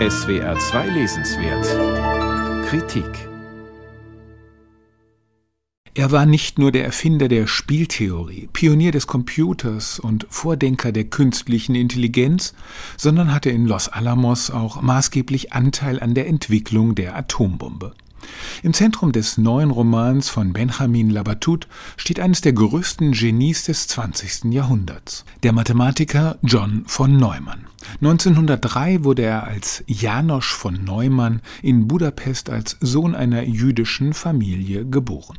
SWR 2 Lesenswert Kritik er war nicht nur der Erfinder der Spieltheorie, Pionier des Computers und Vordenker der künstlichen Intelligenz, sondern hatte in Los Alamos auch maßgeblich Anteil an der Entwicklung der Atombombe. Im Zentrum des neuen Romans von Benjamin Labatut steht eines der größten Genies des 20. Jahrhunderts, der Mathematiker John von Neumann. 1903 wurde er als Janosch von Neumann in Budapest als Sohn einer jüdischen Familie geboren.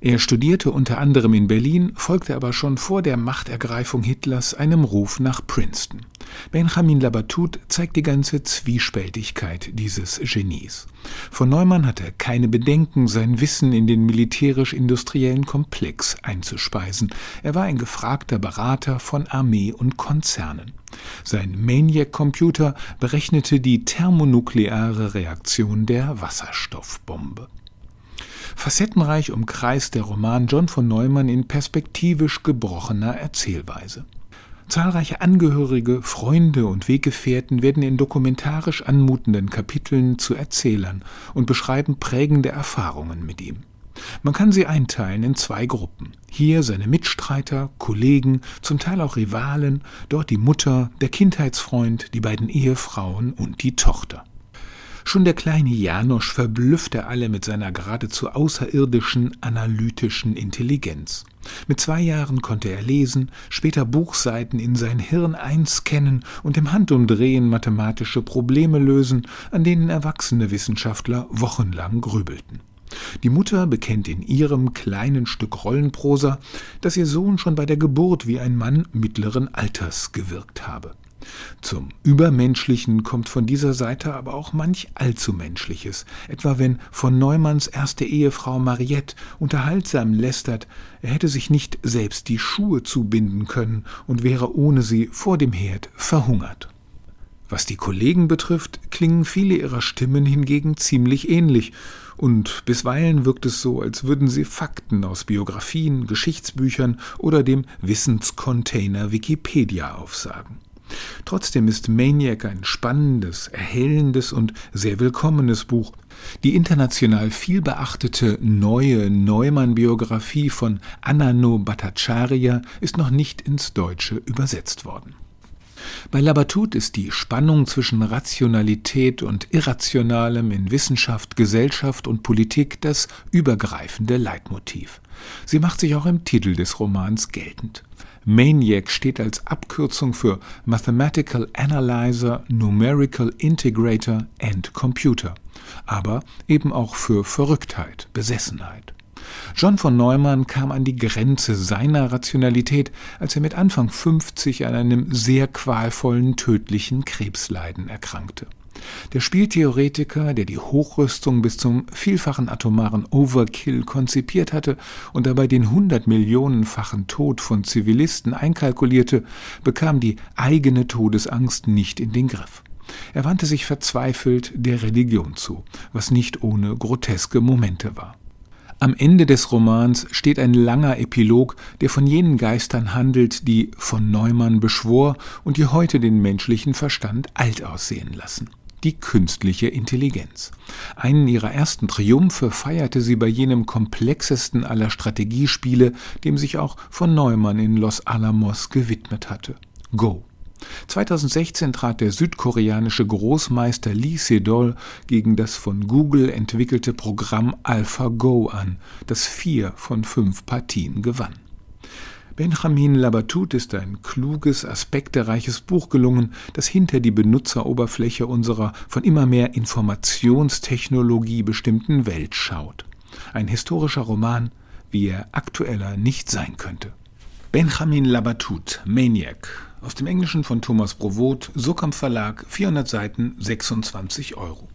Er studierte unter anderem in Berlin, folgte aber schon vor der Machtergreifung Hitlers einem Ruf nach Princeton. Benjamin Labatut zeigt die ganze Zwiespältigkeit dieses Genies. Von Neumann hatte er keine Bedenken, sein Wissen in den militärisch-industriellen Komplex einzuspeisen. Er war ein gefragter Berater von Armee und Konzernen. Sein Maniac-Computer berechnete die thermonukleare Reaktion der Wasserstoffbombe. Facettenreich umkreist der Roman John von Neumann in perspektivisch gebrochener Erzählweise. Zahlreiche Angehörige, Freunde und Weggefährten werden in dokumentarisch anmutenden Kapiteln zu Erzählern und beschreiben prägende Erfahrungen mit ihm. Man kann sie einteilen in zwei Gruppen. Hier seine Mitstreiter, Kollegen, zum Teil auch Rivalen, dort die Mutter, der Kindheitsfreund, die beiden Ehefrauen und die Tochter. Schon der kleine Janosch verblüffte alle mit seiner geradezu außerirdischen analytischen Intelligenz. Mit zwei Jahren konnte er lesen, später Buchseiten in sein Hirn einscannen und im Handumdrehen mathematische Probleme lösen, an denen erwachsene Wissenschaftler wochenlang grübelten. Die Mutter bekennt in ihrem kleinen Stück Rollenprosa, dass ihr Sohn schon bei der Geburt wie ein Mann mittleren Alters gewirkt habe. Zum Übermenschlichen kommt von dieser Seite aber auch manch allzumenschliches, etwa wenn von Neumanns erste Ehefrau Mariette unterhaltsam lästert, er hätte sich nicht selbst die Schuhe zubinden können und wäre ohne sie vor dem Herd verhungert. Was die Kollegen betrifft, klingen viele ihrer Stimmen hingegen ziemlich ähnlich, und bisweilen wirkt es so, als würden sie Fakten aus Biografien, Geschichtsbüchern oder dem Wissenscontainer Wikipedia aufsagen. Trotzdem ist Maniac ein spannendes, erhellendes und sehr willkommenes Buch. Die international vielbeachtete neue Neumann-Biografie von Annano Bhattacharya ist noch nicht ins Deutsche übersetzt worden. Bei Labatut ist die Spannung zwischen Rationalität und Irrationalem in Wissenschaft, Gesellschaft und Politik das übergreifende Leitmotiv. Sie macht sich auch im Titel des Romans geltend. MANIAC steht als Abkürzung für Mathematical Analyzer, Numerical Integrator and Computer, aber eben auch für Verrücktheit, Besessenheit. John von Neumann kam an die Grenze seiner Rationalität, als er mit Anfang 50 an einem sehr qualvollen, tödlichen Krebsleiden erkrankte. Der Spieltheoretiker, der die Hochrüstung bis zum vielfachen atomaren Overkill konzipiert hatte und dabei den hundertmillionenfachen Tod von Zivilisten einkalkulierte, bekam die eigene Todesangst nicht in den Griff. Er wandte sich verzweifelt der Religion zu, was nicht ohne groteske Momente war. Am Ende des Romans steht ein langer Epilog, der von jenen Geistern handelt, die von Neumann beschwor und die heute den menschlichen Verstand alt aussehen lassen die künstliche Intelligenz. Einen ihrer ersten Triumphe feierte sie bei jenem komplexesten aller Strategiespiele, dem sich auch von Neumann in Los Alamos gewidmet hatte. Go. 2016 trat der südkoreanische Großmeister Lee Sedol gegen das von Google entwickelte Programm AlphaGo an, das vier von fünf Partien gewann. Benjamin Labatut ist ein kluges, aspektereiches Buch gelungen, das hinter die Benutzeroberfläche unserer von immer mehr Informationstechnologie bestimmten Welt schaut. Ein historischer Roman, wie er aktueller nicht sein könnte. Benjamin Labatut, Maniac, aus dem Englischen von Thomas Brovot, Sockham Verlag, 400 Seiten, 26 Euro.